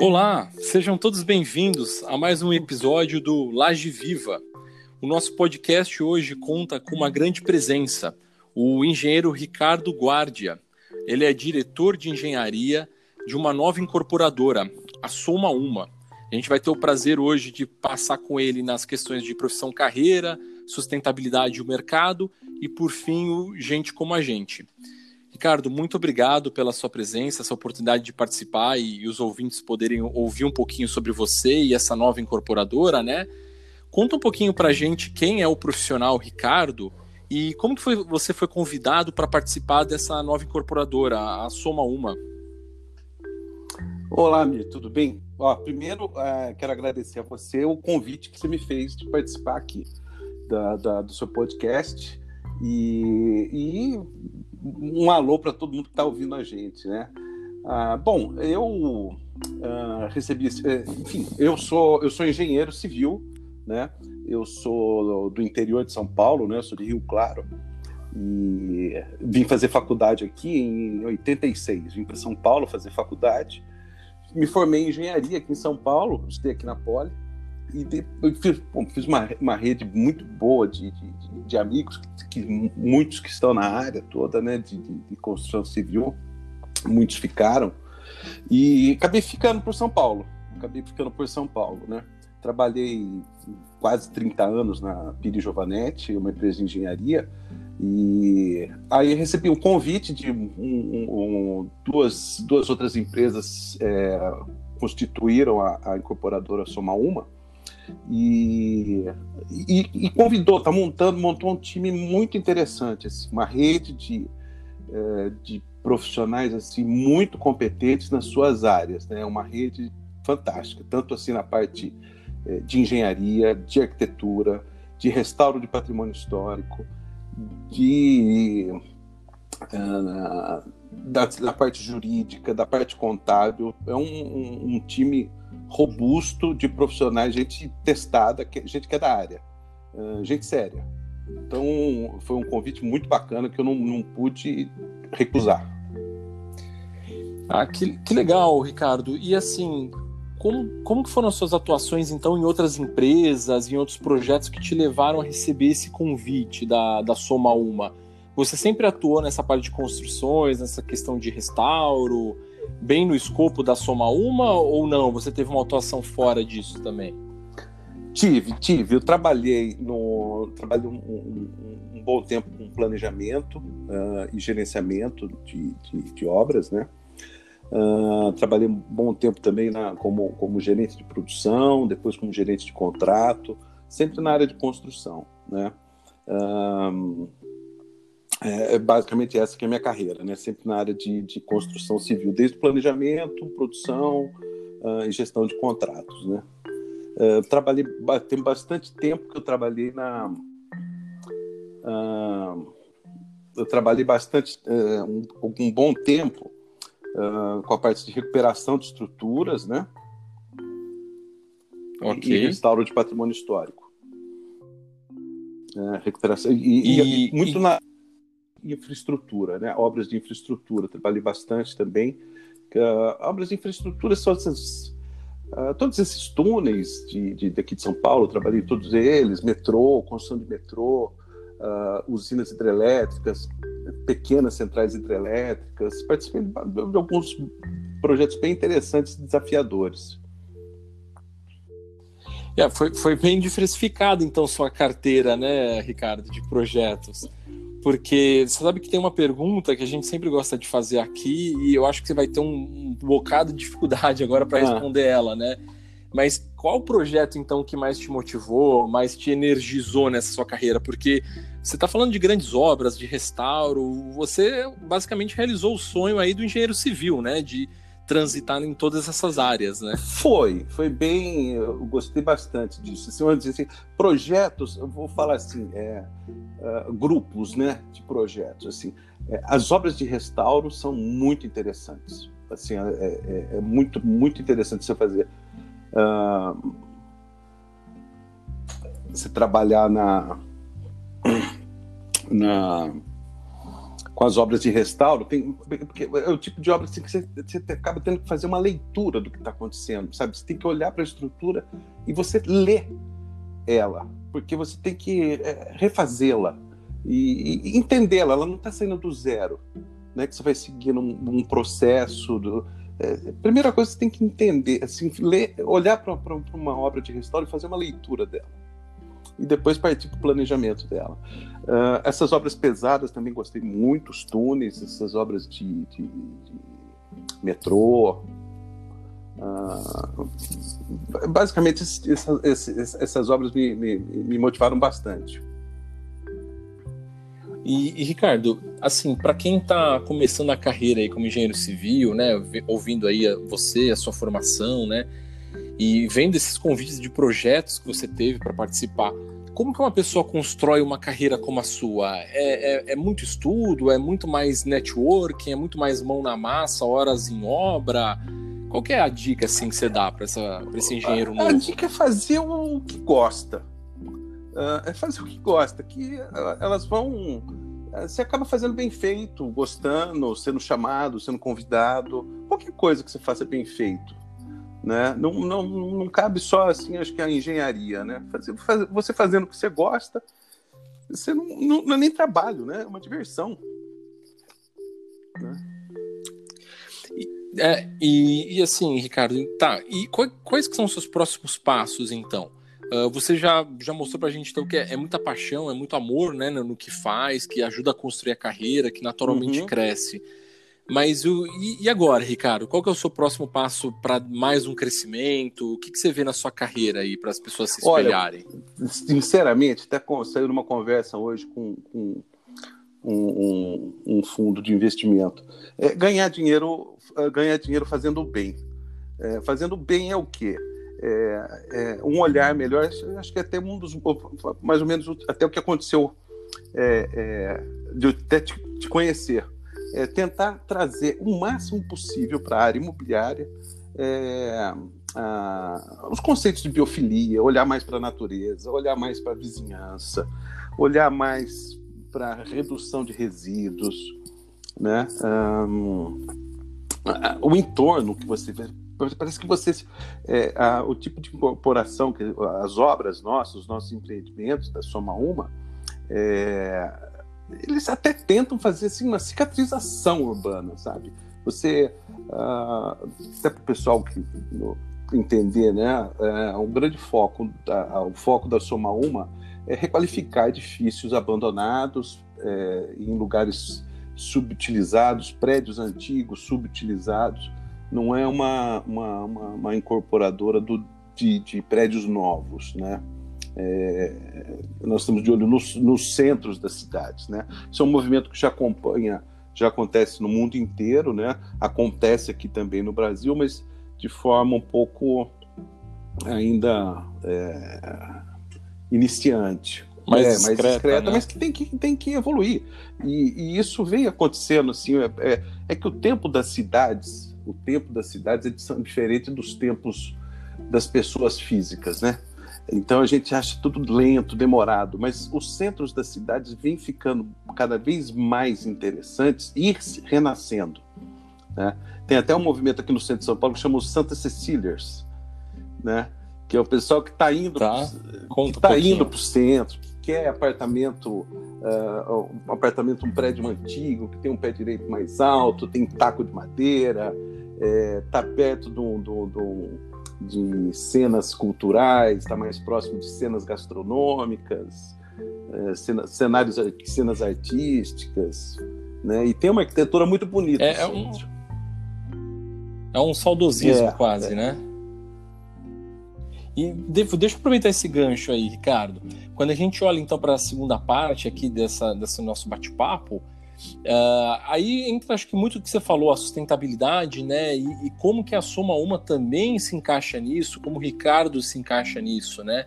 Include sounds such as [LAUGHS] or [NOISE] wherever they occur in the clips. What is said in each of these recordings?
Olá, sejam todos bem-vindos a mais um episódio do Laje Viva. O nosso podcast hoje conta com uma grande presença, o engenheiro Ricardo Guardia. Ele é diretor de engenharia de uma nova incorporadora, a Soma Uma. A gente vai ter o prazer hoje de passar com ele nas questões de profissão carreira, sustentabilidade do mercado e, por fim, o gente como a gente. Ricardo, muito obrigado pela sua presença, essa oportunidade de participar e os ouvintes poderem ouvir um pouquinho sobre você e essa nova incorporadora, né? Conta um pouquinho para a gente quem é o profissional Ricardo e como foi, você foi convidado para participar dessa nova incorporadora, a Soma Uma. Olá, Mir, tudo bem? Ó, primeiro, uh, quero agradecer a você o convite que você me fez de participar aqui da, da do seu podcast e, e um alô para todo mundo que está ouvindo a gente, né? Ah, bom, eu ah, recebi, eh, enfim, eu sou eu sou engenheiro civil, né? Eu sou do interior de São Paulo, né? Eu sou de Rio Claro e vim fazer faculdade aqui em 86. Vim para São Paulo fazer faculdade. Me formei em engenharia aqui em São Paulo, estudei aqui na Poli e fiz, bom, fiz uma, uma rede muito boa de, de, de amigos, que, muitos que estão na área toda, né, de, de, construção civil, muitos ficaram, e acabei ficando por São Paulo, acabei ficando por São Paulo, né, trabalhei quase 30 anos na Piri Giovanetti, uma empresa de engenharia, e aí recebi um convite de um, um, duas, duas outras empresas é, constituíram a, a incorporadora Soma Uma, e, e, e, convidou, está montando, montou um time muito interessante, assim, uma rede de, é, de profissionais assim muito competentes nas suas áreas, né? Uma rede fantástica, tanto assim na parte é, de engenharia, de arquitetura, de restauro de patrimônio histórico, de uh, da, da, parte jurídica, da parte contábil. É um, um, um time robusto de profissionais, gente testada, gente que é da área, gente séria. Então, foi um convite muito bacana que eu não, não pude recusar. Ah, que, que legal, Ricardo. E assim, como, como foram as suas atuações, então, em outras empresas, em outros projetos que te levaram a receber esse convite da, da Soma Uma? Você sempre atuou nessa parte de construções, nessa questão de restauro, bem no escopo da Soma Uma ou não? Você teve uma atuação fora disso também? Tive, tive. Eu trabalhei no trabalhei um, um, um bom tempo com planejamento uh, e gerenciamento de, de, de obras, né? Uh, trabalhei um bom tempo também na, como, como gerente de produção, depois como gerente de contrato, sempre na área de construção, né? Uh, é, é, basicamente essa que é a minha carreira, né? Sempre na área de, de construção civil, desde planejamento, produção uh, e gestão de contratos, né? Uh, trabalhei tem bastante tempo que eu trabalhei na uh, eu trabalhei bastante uh, um, um, bom tempo com a parte de recuperação de estruturas, né? Okay. E restauro de patrimônio histórico. É, recuperação e, e, e muito e... na infraestrutura, né? obras de infraestrutura. Trabalhei bastante também. Uh, obras de infraestrutura são essas, uh, todos esses túneis de, de, daqui de São Paulo, trabalhei todos eles, metrô, construção de metrô, uh, usinas hidrelétricas, pequenas centrais hidrelétricas. Participei de, de alguns projetos bem interessantes e desafiadores. É, foi, foi bem diversificada, então, sua carteira, né, Ricardo, de projetos porque você sabe que tem uma pergunta que a gente sempre gosta de fazer aqui e eu acho que você vai ter um, um bocado de dificuldade agora para ah. responder ela, né? Mas qual o projeto então que mais te motivou, mais te energizou nessa sua carreira? Porque você está falando de grandes obras, de restauro, você basicamente realizou o sonho aí do engenheiro civil, né? De transitar em todas essas áreas, né? Foi, foi bem, eu gostei bastante disso. Assim, dizer assim, projetos, eu vou falar assim, é, uh, grupos, né, de projetos. Assim, é, as obras de restauro são muito interessantes. Assim, é, é, é muito, muito interessante você fazer. Uh, você trabalhar na, na com as obras de restauro, tem, porque é o tipo de obra assim, que você, você acaba tendo que fazer uma leitura do que está acontecendo, sabe? Você tem que olhar para a estrutura e você lê ela, porque você tem que é, refazê-la e, e entendê-la. Ela não está saindo do zero, né? Que você vai seguindo um, um processo. Do, é, primeira coisa você tem que entender, assim, ler, olhar para uma obra de restauro e fazer uma leitura dela e depois partir para o planejamento dela. Uh, essas obras pesadas também gostei muito, os túneis, essas obras de, de, de metrô. Uh, basicamente, essas, essas, essas obras me, me, me, motivaram bastante. E, e Ricardo, assim, para quem está começando a carreira aí como engenheiro civil, né, ouvindo aí você, a sua formação, né, e vendo esses convites de projetos que você teve para participar, como que uma pessoa constrói uma carreira como a sua? É, é, é, muito estudo? É muito mais networking? É muito mais mão na massa, horas em obra? Qual que é a dica assim, que você dá para esse engenheiro novo? A dica é fazer o que gosta. Uh, é fazer o que gosta, que elas vão. Uh, você acaba fazendo bem feito, gostando, sendo chamado, sendo convidado. Qualquer coisa que você faça bem feito né? Não, não, não cabe só assim, acho que a engenharia, né? Fazer, faz, você fazendo o que você gosta, você não, não, não, é nem trabalho, né? É uma diversão. Né? E, é, e, e, assim, Ricardo, tá. E quais, quais são os seus próximos passos, então? Uh, você já, já mostrou pra gente então, que é, é, muita paixão, é muito amor né, no, no, que faz, que ajuda a construir a carreira, que naturalmente uhum. cresce. Mas o, e, e, agora, Ricardo? Qual que é o seu próximo passo para mais um crescimento? O que, que, você vê na sua carreira aí para as pessoas se espelharem? Olha, sinceramente, até saiu numa conversa hoje com, com um, um, um, fundo de investimento. É, ganhar dinheiro, é, ganhar dinheiro fazendo bem. É, fazendo bem é o quê? É, é, um olhar melhor. Acho que até um dos mais ou menos até o que aconteceu é, é de até te, te conhecer é, tentar trazer o máximo possível para a área imobiliária é, a, os conceitos de biofilia, olhar mais para a natureza, olhar mais para a vizinhança, olhar mais para a redução de resíduos, né? Um, o entorno que você vê. Parece que você. É, a, o tipo de incorporação, que as obras nossas, os nossos empreendimentos da Soma Uma, é, eles até tentam fazer assim uma cicatrização urbana, sabe? Você uh, até para o pessoal que no, entender, né? É, um grande foco, da, o foco da Soma Uma é requalificar edifícios abandonados é, em lugares subutilizados, prédios antigos subutilizados. Não é uma, uma, uma, uma incorporadora do, de, de prédios novos, né? É, nós estamos de olho nos, nos, centros das cidades, né? Isso é um movimento que já acompanha, já acontece no mundo inteiro, né? Acontece aqui também no Brasil, mas de forma um pouco ainda é, iniciante, mais, é, discreta, mais discreta, né? mas que tem que, tem que evoluir. E, e isso vem acontecendo assim, é, é, é, que o tempo das cidades, o tempo das cidades é diferente dos tempos das pessoas físicas, né? Então a gente acha tudo lento, demorado, mas os centros das cidades vêm ficando cada vez mais interessantes e renascendo. Né? Tem até um movimento aqui no centro de São Paulo que chama os Santa Cecilias, né? que é o pessoal que está indo tá. para tá para o centro, que quer apartamento, uh, um apartamento, um prédio antigo, que tem um pé direito mais alto, tem taco de madeira, está é, perto de um de cenas culturais, está mais próximo de cenas gastronômicas, é, cena, cenários, cenas artísticas, né? E tem uma arquitetura muito bonita. É, é um, é um saudosismo é, quase, é. né? E devo, deixa eu aproveitar esse gancho aí, Ricardo. Quando a gente olha então para a segunda parte aqui dessa, desse nosso bate-papo, Uh, aí entra, acho que muito do que você falou, a sustentabilidade, né? E, e, como que a Soma Uma também se encaixa nisso, como o Ricardo se encaixa nisso, né?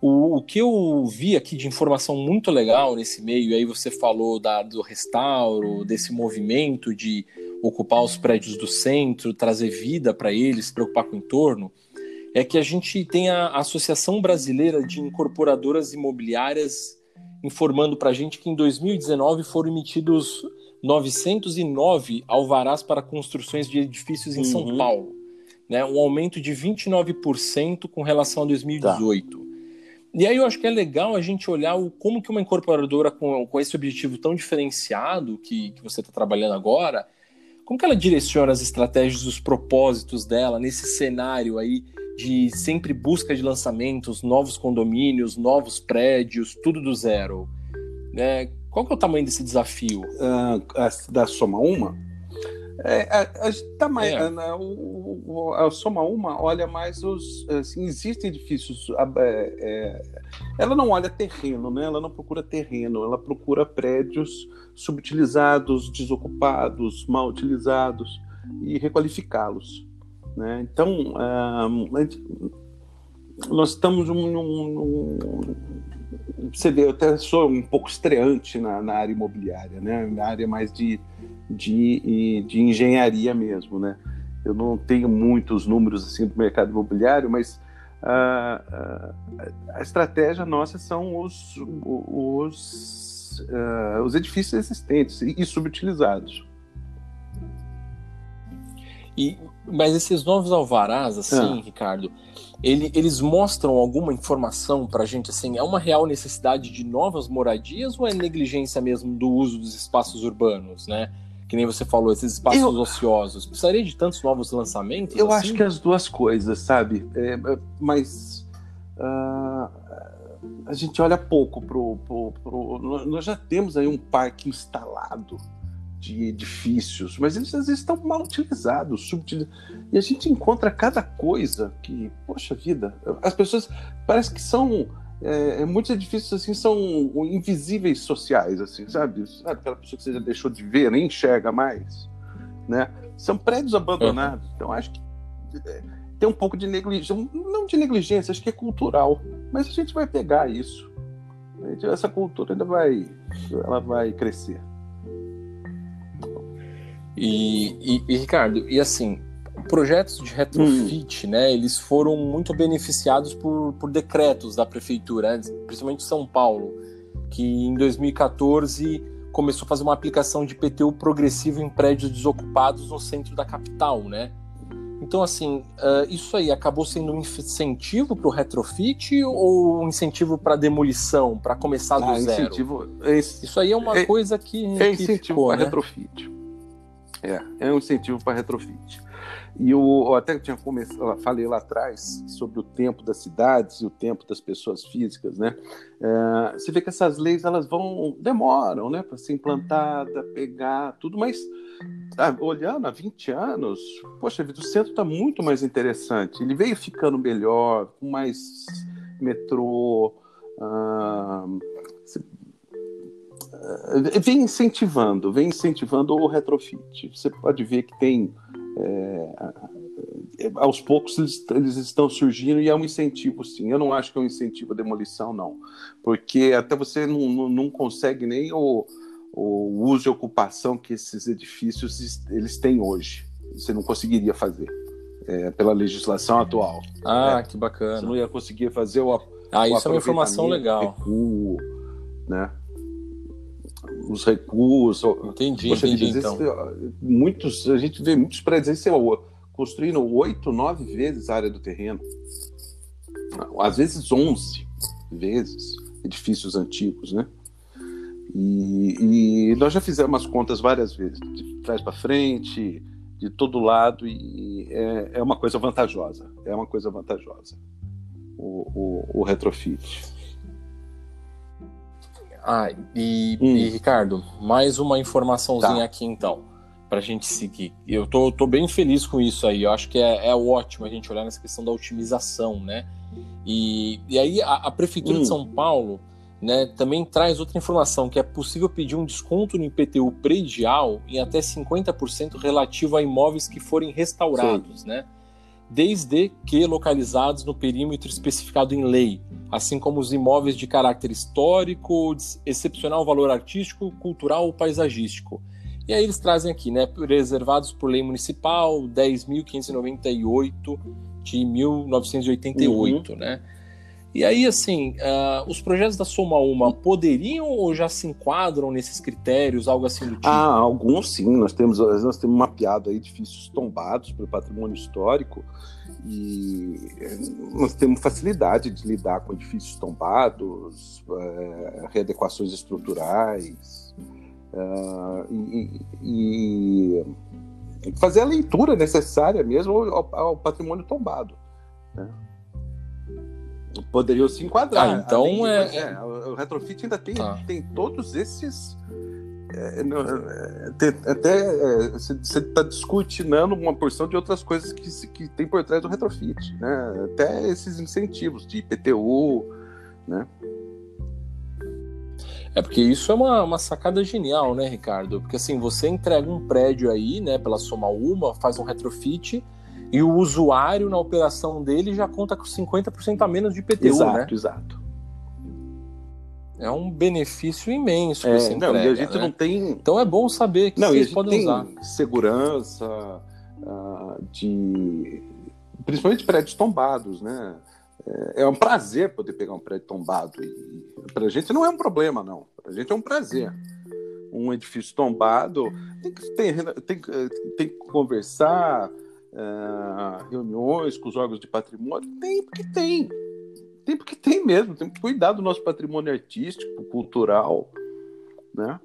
O, o que eu vi aqui de informação muito legal nesse meio, aí você falou da, do restauro, desse movimento de ocupar os prédios do centro, trazer vida para eles, se preocupar com o entorno, é que a gente tem a Associação Brasileira de Incorporadoras Imobiliárias informando para a gente que em 2019 foram emitidos 909 alvarás para construções de edifícios em uhum. São Paulo, né? Um aumento de 29% com relação a 2018. Tá. E aí eu acho que é legal a gente olhar o, como que uma incorporadora com, com esse objetivo tão diferenciado que, que você está trabalhando agora, como que ela direciona as estratégias, os propósitos dela nesse cenário aí de sempre busca de lançamentos, novos condomínios, novos prédios, tudo do zero? É, qual que é o tamanho desse desafio? Uh, a, da Soma Uma? É, a, a, tá mais, é. a, o, a, Soma Uma olha mais os. Assim, existem edifícios. É, é, ela não olha terreno, né? ela não procura terreno, ela procura prédios subutilizados, desocupados, mal utilizados e requalificá-los. Né? Então, uh, nós estamos num, num, você vê, eu até sou um pouco estreante na, na área imobiliária, né? na área mais de, de, de engenharia mesmo. Né? Eu não tenho muitos números assim do mercado imobiliário, mas a, a, a estratégia nossa são os, os, uh, os edifícios existentes e subutilizados. E, mas esses novos alvarás, assim, ah. Ricardo, ele, eles mostram alguma informação para a gente, assim, é uma real necessidade de novas moradias ou é negligência mesmo do uso dos espaços urbanos, né? Que nem você falou, esses espaços eu, ociosos. Precisaria de tantos novos lançamentos? Eu assim? acho que as duas coisas, sabe? É, é mas uh, a gente olha pouco pro, pro, pro, Nós já temos aí um parque instalado de edifícios, mas eles às vezes estão mal utilizados, subutilizados. E a gente encontra cada coisa que, poxa vida, as pessoas parece que são é, muitos edifícios assim são invisíveis sociais, assim, sabe? Sabe aquela pessoa que você já deixou de ver, nem enxerga mais, né? São prédios abandonados. Então acho que é, tem um pouco de negligência, não de negligência, acho que é cultural, mas a gente vai pegar isso. Essa cultura ainda vai, ela vai crescer. E, e, e, Ricardo, e assim, projetos de retrofit, hum. né, eles foram muito beneficiados por, por decretos da prefeitura, né, principalmente São Paulo, que em 2014 começou a fazer uma aplicação de PTU progressivo em prédios desocupados no centro da capital, né? Então, assim, uh, isso aí acabou sendo um incentivo para o retrofit ou um incentivo para demolição, para começar do ah, zero? Incentivo, isso aí é uma é, coisa que. É incentivo para né? retrofit. É, é um incentivo para retrofit. E eu, eu até tinha começado, falei lá atrás sobre o tempo das cidades e o tempo das pessoas físicas, né? É, você vê que essas leis elas vão demoram, né, para ser implantada, pegar tudo, mas ah, olhando há 20 anos, poxa vida, o centro está muito mais interessante. Ele veio ficando melhor, com mais metrô. Ah, vem incentivando, vem incentivando o retrofit. Você pode ver que tem é, aos poucos eles, eles, estão surgindo e é um incentivo, sim. Eu não acho que é um incentivo à demolição, não, porque até você não, não, não consegue nem o, o uso e ocupação que esses edifícios eles têm hoje. Você não conseguiria fazer é, pela legislação atual. Ah, né? que bacana. Você não ia conseguir fazer o Ah, o isso é uma informação legal. Recuo, né? Os recursos. Entendi, Poxa, entendi então. muitos, a gente vê muitos prédios aí, construindo oito, nove vezes a área do terreno. Às vezes onze vezes edifícios antigos, né? E, e nós já fizemos as contas várias vezes, de trás para frente, de todo lado, e é, é, uma coisa vantajosa. É uma coisa vantajosa o, o, o retrofit. Ah, e, hum. e Ricardo, mais uma informaçãozinha tá. aqui então, para a gente seguir. Eu tô, tô bem feliz com isso aí, eu acho que é, é ótimo a gente olhar nessa questão da otimização, né? E, e aí a, a Prefeitura hum. de São Paulo né, também traz outra informação, que é possível pedir um desconto no IPTU predial em até 50% relativo a imóveis que forem restaurados, Sim. né? Desde que localizados no perímetro especificado em lei, assim como os imóveis de caráter histórico, de excepcional valor artístico, cultural ou paisagístico. E aí eles trazem aqui, né, preservados por lei municipal 10.598 de 1988, uhum. né? E aí, assim, uh, os projetos da Soma Uma poderiam ou já se enquadram nesses critérios, algo assim do tipo? Ah, alguns sim. Nós temos, nós temos mapeado edifícios tombados para o patrimônio histórico e nós temos facilidade de lidar com edifícios tombados, é, readequações estruturais uh, e, e, fazer a leitura necessária mesmo ao, ao patrimônio tombado. Né? Poderiam se enquadrar. Ah, então de, é... é... O retrofit ainda tem, ah. tem todos esses. É, é, tem, até é, você está discutindo uma porção de outras coisas que, que tem por trás do retrofit, né? Até esses incentivos de IPTU, né? É porque isso é uma, uma sacada genial, né, Ricardo? Porque assim, você entrega um prédio aí, né, pela soma uma, faz um retrofit e o usuário na operação dele já conta com 50% a menos de IPTU, exato, né? Exato, É um benefício imenso é, entrega, não, e a gente né? não tem... Então é bom saber que não, vocês podem tem usar. segurança uh, de... Principalmente prédios tombados, né? É, é um prazer poder pegar um prédio tombado. E para a gente não é um problema, não. Para a gente é um prazer. Um edifício tombado tem que, tem, tem, tem que conversar, uh, reuniões com os órgãos de patrimônio. Tem porque tem. Tem porque tem mesmo. Tem que cuidar do nosso patrimônio artístico, cultural. Né?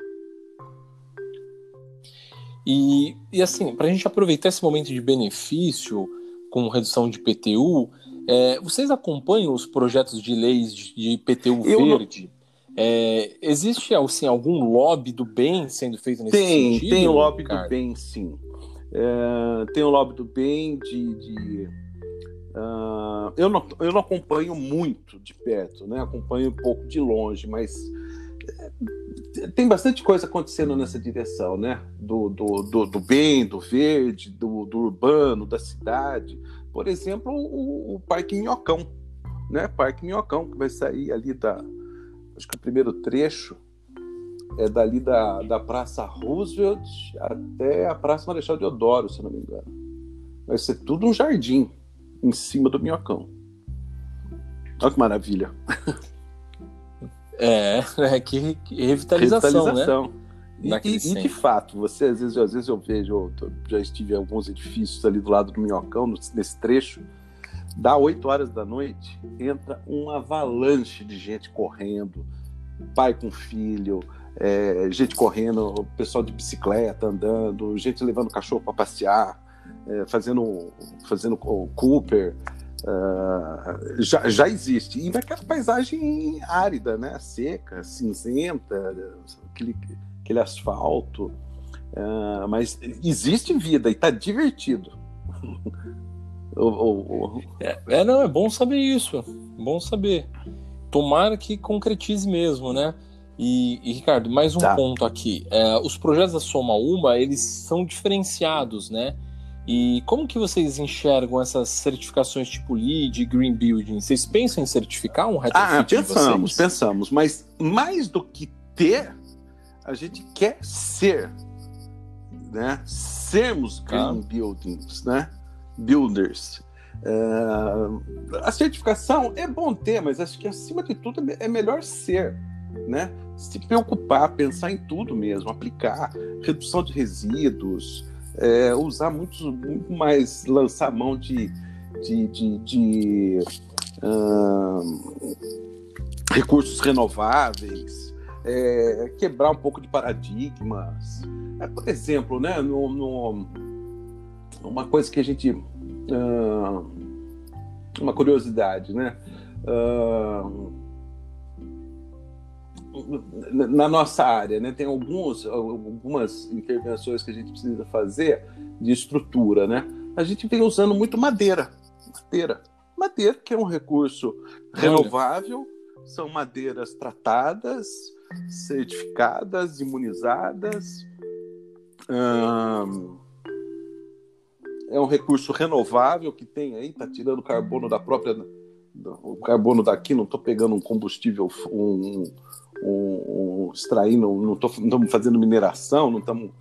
E, e assim, para a gente aproveitar esse momento de benefício com redução de PTU, é, vocês acompanham os projetos de leis de IPTU Eu verde? Não... É, existe assim, algum lobby do bem sendo feito nesse tem, sentido? Tem lobby do bem, sim. É, tem o lobby do bem de. de uh, eu, não, eu não acompanho muito de perto, né? acompanho um pouco de longe, mas é, tem bastante coisa acontecendo nessa direção, né? Do, do, do, do bem, do verde, do, do urbano, da cidade. Por exemplo, o, o Parque Minhocão, né? Parque Minhocão, que vai sair ali da. Acho que o primeiro trecho é dali da, da Praça Roosevelt até a Praça Marechal Deodoro, se não me engano. Vai ser tudo um jardim em cima do Minhocão. Olha que maravilha. É, é que, que revitalização, revitalização, né? E, e, e, de fato, você às vezes, às vezes eu vejo, eu já estive em alguns edifícios ali do lado do Minhocão, nesse trecho, dá 8 horas da noite, entra uma avalanche de gente correndo, pai com filho, é, gente correndo, pessoal de bicicleta andando, gente levando cachorro para passear, é, fazendo, fazendo Cooper. Uh, já, já existe. E naquela paisagem árida, né? seca, cinzenta, aquele aquele asfalto. Uh, mas existe vida e está divertido. [LAUGHS] É, é, não, é bom saber isso. Bom saber. Tomara que concretize mesmo, né? E, e Ricardo, mais um tá. ponto aqui. É, os projetos da Soma Uma, eles são diferenciados, né? E como que vocês enxergam essas certificações tipo LEED, Green Building? Vocês pensam em certificar um retrofit Ah, pensamos, pensamos. Mas mais do que ter, a gente quer ser, né? Sermos green buildings, né? Builders. Uh, a certificação é bom ter, mas acho que acima de tudo é melhor ser, né? Se preocupar, pensar em tudo mesmo, aplicar redução de resíduos, é, usar muito, muito mais, lançar mão de, de, de, de recursos renováveis, é, quebrar um pouco de paradigmas. É, por exemplo, né, no, no, uma coisa que a gente. Uma curiosidade, né? Na nossa área, né, tem alguns, algumas intervenções que a gente precisa fazer de estrutura, né? A gente vem usando muito madeira, madeira, madeira que é um recurso renovável, são madeiras tratadas, certificadas, imunizadas. é um recurso renovável que tem aí, está tirando carbono da própria. O carbono daqui, não estou pegando um combustível, um, extraindo, não estamos fazendo mineração, não estamos.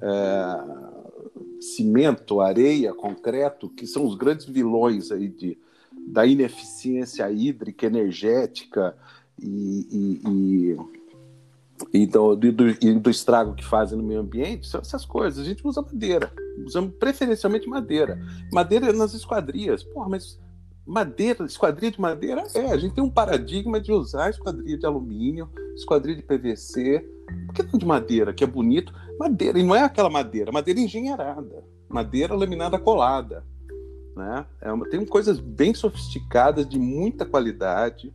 É, cimento, areia, concreto, que são os grandes vilões aí de, da ineficiência hídrica, energética e, e, e, e do, do, do, estrago que fazem no meio ambiente, são essas coisas. A gente usa madeira, usamos preferencialmente madeira. Madeira nas esquadrias. Porra, mas madeira, esquadria de madeira, é, a gente tem um paradigma de usar esquadria de alumínio, esquadria de PVC, por que não de madeira, que é bonito? Madeira, e não é aquela madeira, madeira engenheirada, madeira laminada colada, né? É uma, tem coisas bem sofisticadas, de muita qualidade,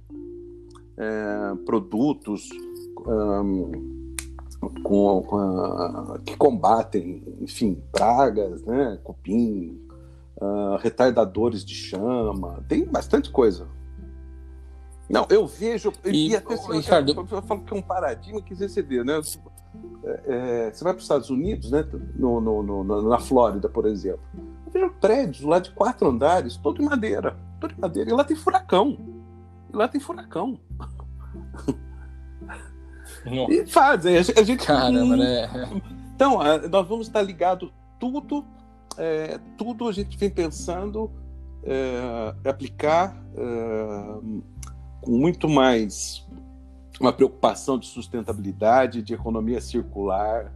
é, produtos um, com, com que combatem, enfim, pragas, né? cupim, uh, retardadores de chama, tem bastante coisa. Não, eu vejo. E, e até Ricardo... eu, eu falo que é um paradigma que você vê, né? É, é, você vai para os Estados Unidos, né? No, no, no, na Flórida, por exemplo. Eu vejo prédios lá de quatro andares, todo em madeira. Todo em madeira. E lá tem furacão. E lá tem furacão. e fazem. A gente. Caramba, né? Então, nós vamos estar ligados tudo é, tudo a gente vem pensando é, aplicar é, com muito mais uma preocupação de sustentabilidade, de economia circular,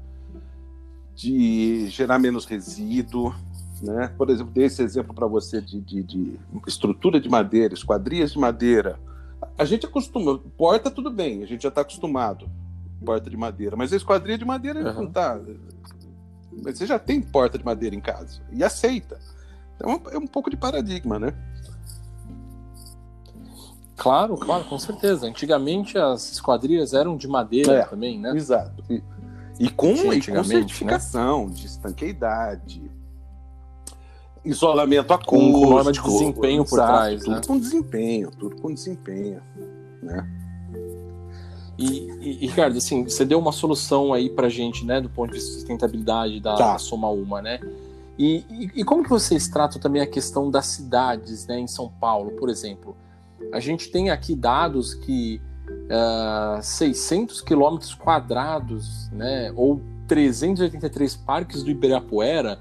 de gerar menos resíduo. Né? Por exemplo, dei esse exemplo para você de, de, de, estrutura de madeira, esquadrias de madeira. A gente acostuma, porta tudo bem, a gente já está acostumado, porta de madeira, mas a esquadria de madeira uhum. não está você já tem porta de madeira em casa e aceita. Então é um pouco de paradigma, né? Claro, claro, com certeza. Antigamente as esquadrias eram de madeira é, também, né? Exato. E, e com, e com certificação né? de estanqueidade, isolamento acústico, com norma de desempenho por trás, tudo né? com desempenho, tudo com desempenho, né? E, e, Ricardo, assim, você deu uma solução aí pra gente, né, do ponto de vista de sustentabilidade da, tá. da Soma Uma, né? E, e, e, como que vocês tratam também a questão das cidades, né, em São Paulo, por exemplo? A gente tem aqui dados que uh, 600 quilômetros quadrados, né, ou 383 parques do Ibirapuera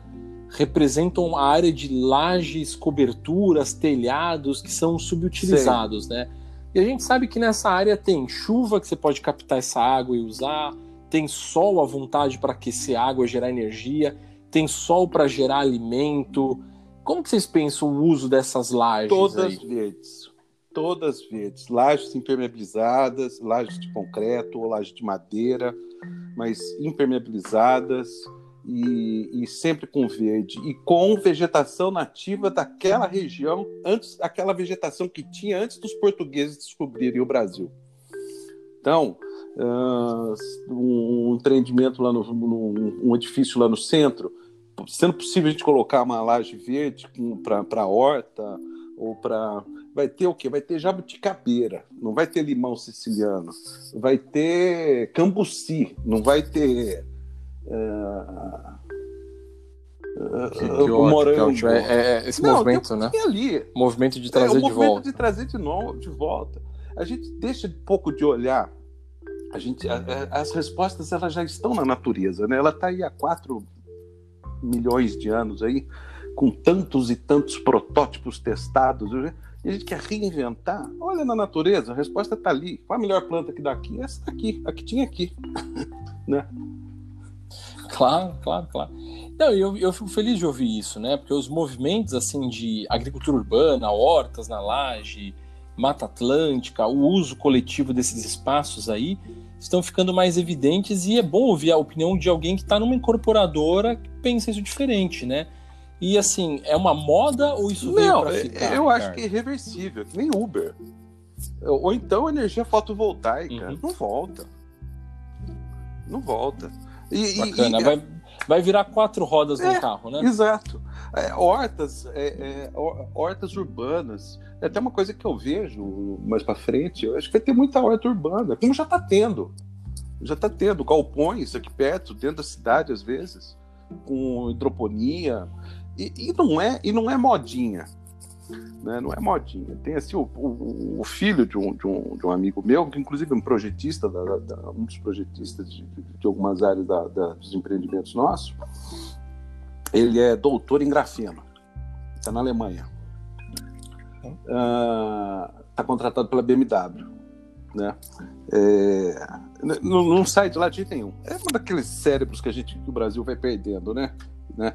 representam a área de lajes, coberturas, telhados que são subutilizados, Sim. né? E a gente sabe que nessa área tem chuva que você pode captar essa água e usar, tem sol à vontade para aquecer água, gerar energia, tem sol para gerar alimento. Como que vocês pensam o uso dessas lajes? Todas aí? verdes. Todas verdes. Lajes impermeabilizadas, lajes de concreto ou lajes de madeira, mas impermeabilizadas e, e, sempre com verde e com vegetação nativa daquela região antes aquela vegetação que tinha antes dos portugueses descobrirem o Brasil. Então, uh, um empreendimento lá no, no, um edifício lá no centro, sendo possível a gente colocar uma laje verde para horta ou para vai ter o quê? Vai ter jabuticabeira, não vai ter limão siciliano, vai ter cambuci, não vai ter que, que o morango. É, é, esse não, movimento, né? Ali. Movimento de trazer é, de volta. de trazer de novo, de volta. A gente deixa um pouco de olhar. A gente, a, a, as respostas elas já estão na natureza, né? Ela está aí há 4 milhões de anos aí, com tantos e tantos protótipos testados. Né? E a gente quer reinventar. Olha na natureza, a resposta está ali. Qual a melhor planta que dá aqui? Essa daqui, a que tinha aqui. [LAUGHS] né? Claro, claro, claro. Não, eu, eu fico feliz de ouvir isso, né? Porque os movimentos assim de agricultura urbana, hortas na laje, Mata Atlântica, o uso coletivo desses espaços aí estão ficando mais evidentes e é bom ouvir a opinião de alguém que está numa incorporadora que pensa isso diferente, né? E assim, é uma moda ou isso veio para ficar? Eu acho que é irreversível, que nem Uber. Ou então energia fotovoltaica. Uhum. Não volta. Não volta. E, Bacana, e, vai, vai virar quatro rodas é, no carro, né? Exato. É, hortas, é, é hortas urbanas. É até uma coisa que eu vejo mais para frente. Eu acho que vai ter muita horta urbana, como já está tendo. Já está tendo galpões aqui perto, dentro da cidade, às vezes, com hidroponia. E, e, não é, e não é modinha né? não é modinha. Tem assim o, o, o filho de um, de, um, de um amigo meu, que inclusive é um projetista, da, da, um dos projetistas de, de algumas áreas da, dos empreendimentos nossos, ele é doutor em grafeno, está na Alemanha. está uh, contratado pela BMW. Né? É, não, não, sai de lá de jeito nenhum. É um daqueles cérebros que a gente que o Brasil vai perdendo, né? né?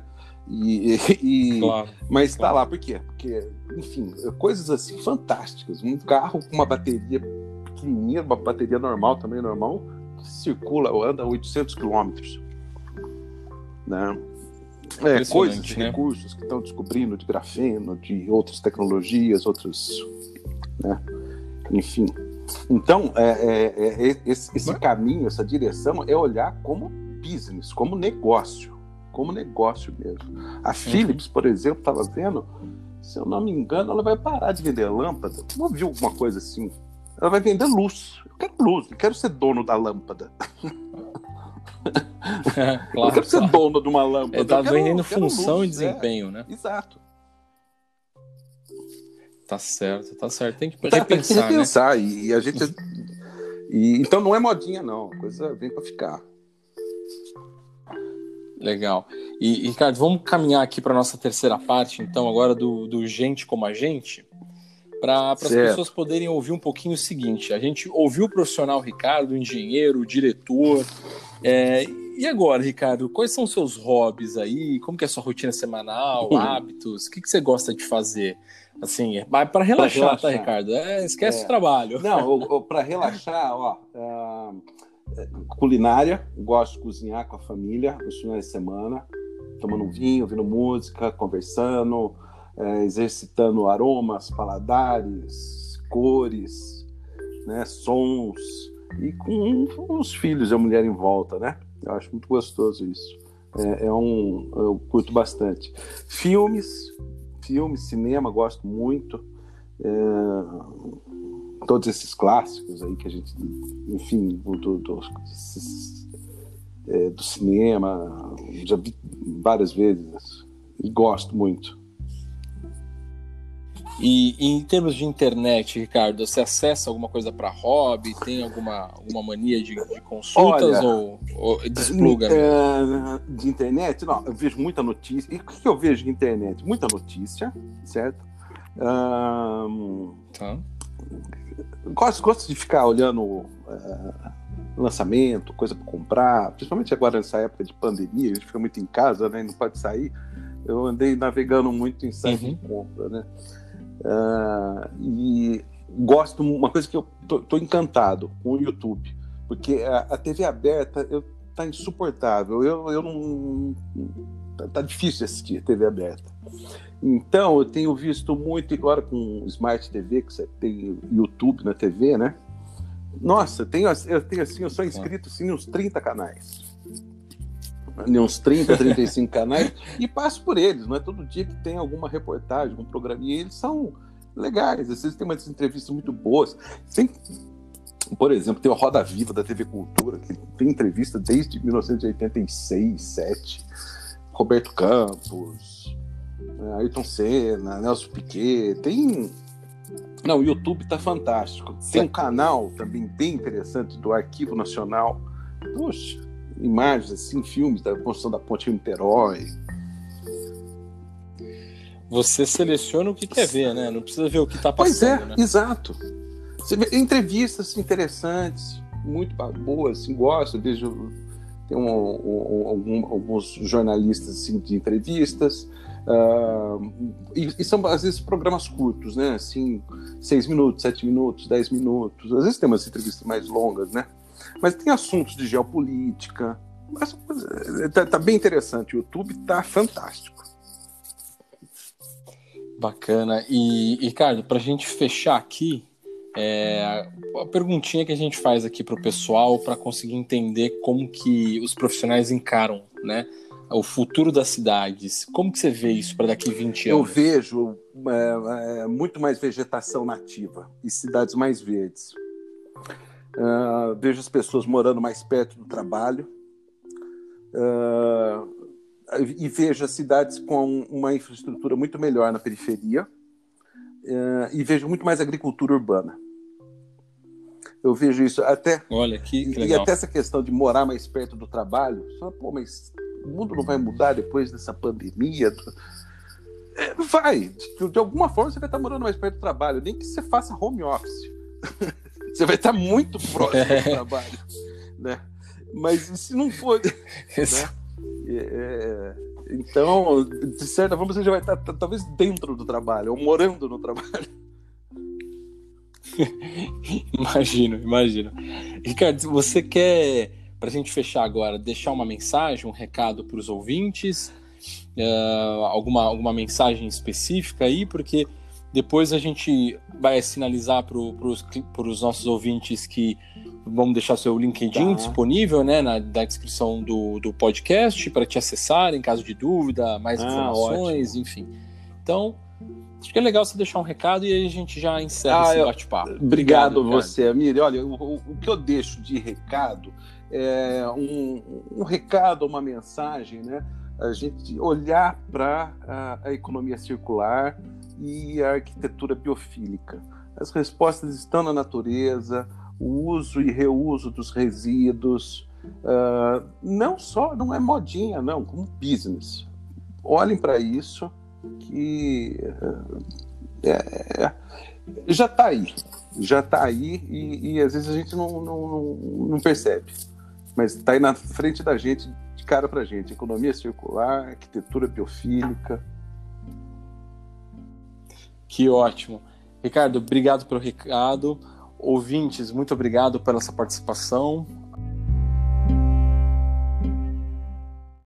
E, [LAUGHS] e claro, mas está claro. lá por quê? Porque, enfim, coisas assim fantásticas. Um carro com uma bateria pequenininha, uma bateria normal também normal, circula, anda 800 quilômetros, né? É, coisas, né? recursos que estão descobrindo de grafeno, de outras tecnologias, outros, né? Enfim. Então, é, é, é, esse, esse caminho, essa direção é olhar como business, como negócio, como negócio mesmo. A uhum. Philips, por exemplo, estava vendo, se eu não me engano, ela vai parar de vender lâmpada. Não viu alguma coisa assim? Ela vai vender luz. Eu quero luz, não quero ser dono da lâmpada. [LAUGHS] É, claro, eu quero ser dono de uma lâmpada. Ele tá vendendo função luz, e desempenho, é. né? Exato. Tá certo, tá certo. Tem que tá, repensar, tem que repensar. Né? E, a gente. E, então não é modinha, não. A coisa vem para ficar. Legal. E, Ricardo, vamos caminhar aqui para nossa terceira parte, então, agora do, do Gente como a Gente, para as pessoas poderem ouvir um pouquinho o seguinte: a gente ouviu o profissional Ricardo, o engenheiro, o diretor, é, e agora, Ricardo, quais são os seus hobbies aí? Como que é a sua rotina semanal, [LAUGHS] hábitos? O que, que você gosta de fazer? Assim, para relaxar, relaxar, tá, Ricardo? É, esquece é. o trabalho. Não, [LAUGHS] para relaxar, ó, uh, culinária, gosto de cozinhar com a família nos finais de semana, tomando um vinho, ouvindo música, conversando, uh, exercitando aromas, paladares, cores, né, sons, e com os filhos e a mulher em volta, né? Eu acho muito gostoso isso. É, é um, eu curto bastante. Filmes, filmes, cinema, gosto muito. É, todos esses clássicos aí que a gente, enfim, do, do, esses, é, do cinema, já vi várias vezes e gosto muito. E, e, em termos de internet, Ricardo, você acessa alguma coisa para hobby? Tem alguma, alguma mania de, de consultas Olha, ou, ou despluga? É, de internet? Não, eu vejo muita notícia. E o que eu vejo de internet? Muita notícia, certo? Um, tá. Gosto, gosto de ficar olhando uh, lançamento, coisa para comprar, principalmente agora nessa época de pandemia, a gente fica muito em casa, né? Não pode sair. Eu andei navegando muito em site uhum. de compra, né? Uh, e gosto, uma coisa que eu tô, tô, encantado com o YouTube, porque a, a TV aberta eu, tá insuportável. Eu, eu não. Tá, tá difícil assistir a TV aberta. Então, eu tenho visto muito agora com Smart TV, que você tem YouTube na TV, né? Nossa, eu tenho, eu tenho assim, eu sou inscrito assim, nos 30 canais uns 30, 35 canais, e passo por eles. Não é todo dia que tem alguma reportagem, um programinha. E eles são legais. Às vezes tem umas entrevistas muito boas. Tem, por exemplo, tem o Roda Viva da TV Cultura, que tem entrevista desde 1986, 7. Roberto Campos, Ayrton Senna, Nelson Piquet. Tem. Não, o YouTube tá fantástico. Tem um canal também bem interessante do Arquivo Nacional. Poxa, imagens, assim, filmes da construção da ponte Niterói. Você seleciona o que quer ver, né? Não precisa ver o que está passando. Pois é, né? exato. Você vê entrevistas interessantes, muito boas, assim, gosto. vejo tem um, um, alguns jornalistas assim, de entrevistas. Uh, e, e, são às vezes programas curtos, né? Assim, seis minutos, sete minutos, dez minutos. Às vezes tem umas entrevistas mais longas, né? Mas tem assuntos de geopolítica. Mas, tá, tá bem interessante. O YouTube tá fantástico. Bacana. E, Ricardo, para a gente fechar aqui, é, a perguntinha que a gente faz aqui para o pessoal para conseguir entender como que os profissionais encaram, né? O futuro das cidades. Como que você vê isso para daqui 20 anos? Eu vejo é, é, muito mais vegetação nativa e cidades mais verdes. Uh, vejo as pessoas morando mais perto do trabalho. Uh, e vejo as cidades com uma infraestrutura muito melhor na periferia. Uh, e vejo muito mais agricultura urbana. Eu vejo isso até. Olha, que, que E até essa questão de morar mais perto do trabalho. Só, pô, mas o mundo não vai mudar depois dessa pandemia? É, vai. De, de, alguma forma você vai estar morando mais perto do trabalho, nem que você faça home office. [LAUGHS] você vai estar muito próximo do trabalho. Né? Mas se não for. Né? É, é, então, de certa forma, você já vai estar talvez dentro do trabalho, ou morando no trabalho. [LAUGHS] imagino, imagino. Ricardo, você quer, para a gente fechar agora, deixar uma mensagem, um recado para os ouvintes? Uh, alguma, alguma mensagem específica aí? Porque depois a gente vai sinalizar para os nossos ouvintes que vamos deixar seu LinkedIn tá. disponível né, na, na descrição do, do podcast para te acessar em caso de dúvida, mais ah, informações, ótimo. enfim. Então, acho que é legal você deixar um recado e aí a gente já encerra ah, esse bate-papo. Obrigado, Obrigado você, Amir. Olha, o, o, que eu deixo de recado é um, um recado, uma mensagem, né? A gente olhar para a, a economia circular e a arquitetura biofílica. As respostas estão na natureza, o uso e reuso dos resíduos, uh, não só, não é modinha, não, como business. Olhem para isso que uh, é, já está aí, já está aí e, e, às vezes a gente não, não, não percebe, mas está aí na frente da gente, de cara para gente, economia circular, arquitetura biofílica. Que ótimo. Ricardo, obrigado pelo recado. Ouvintes, muito obrigado pela sua participação.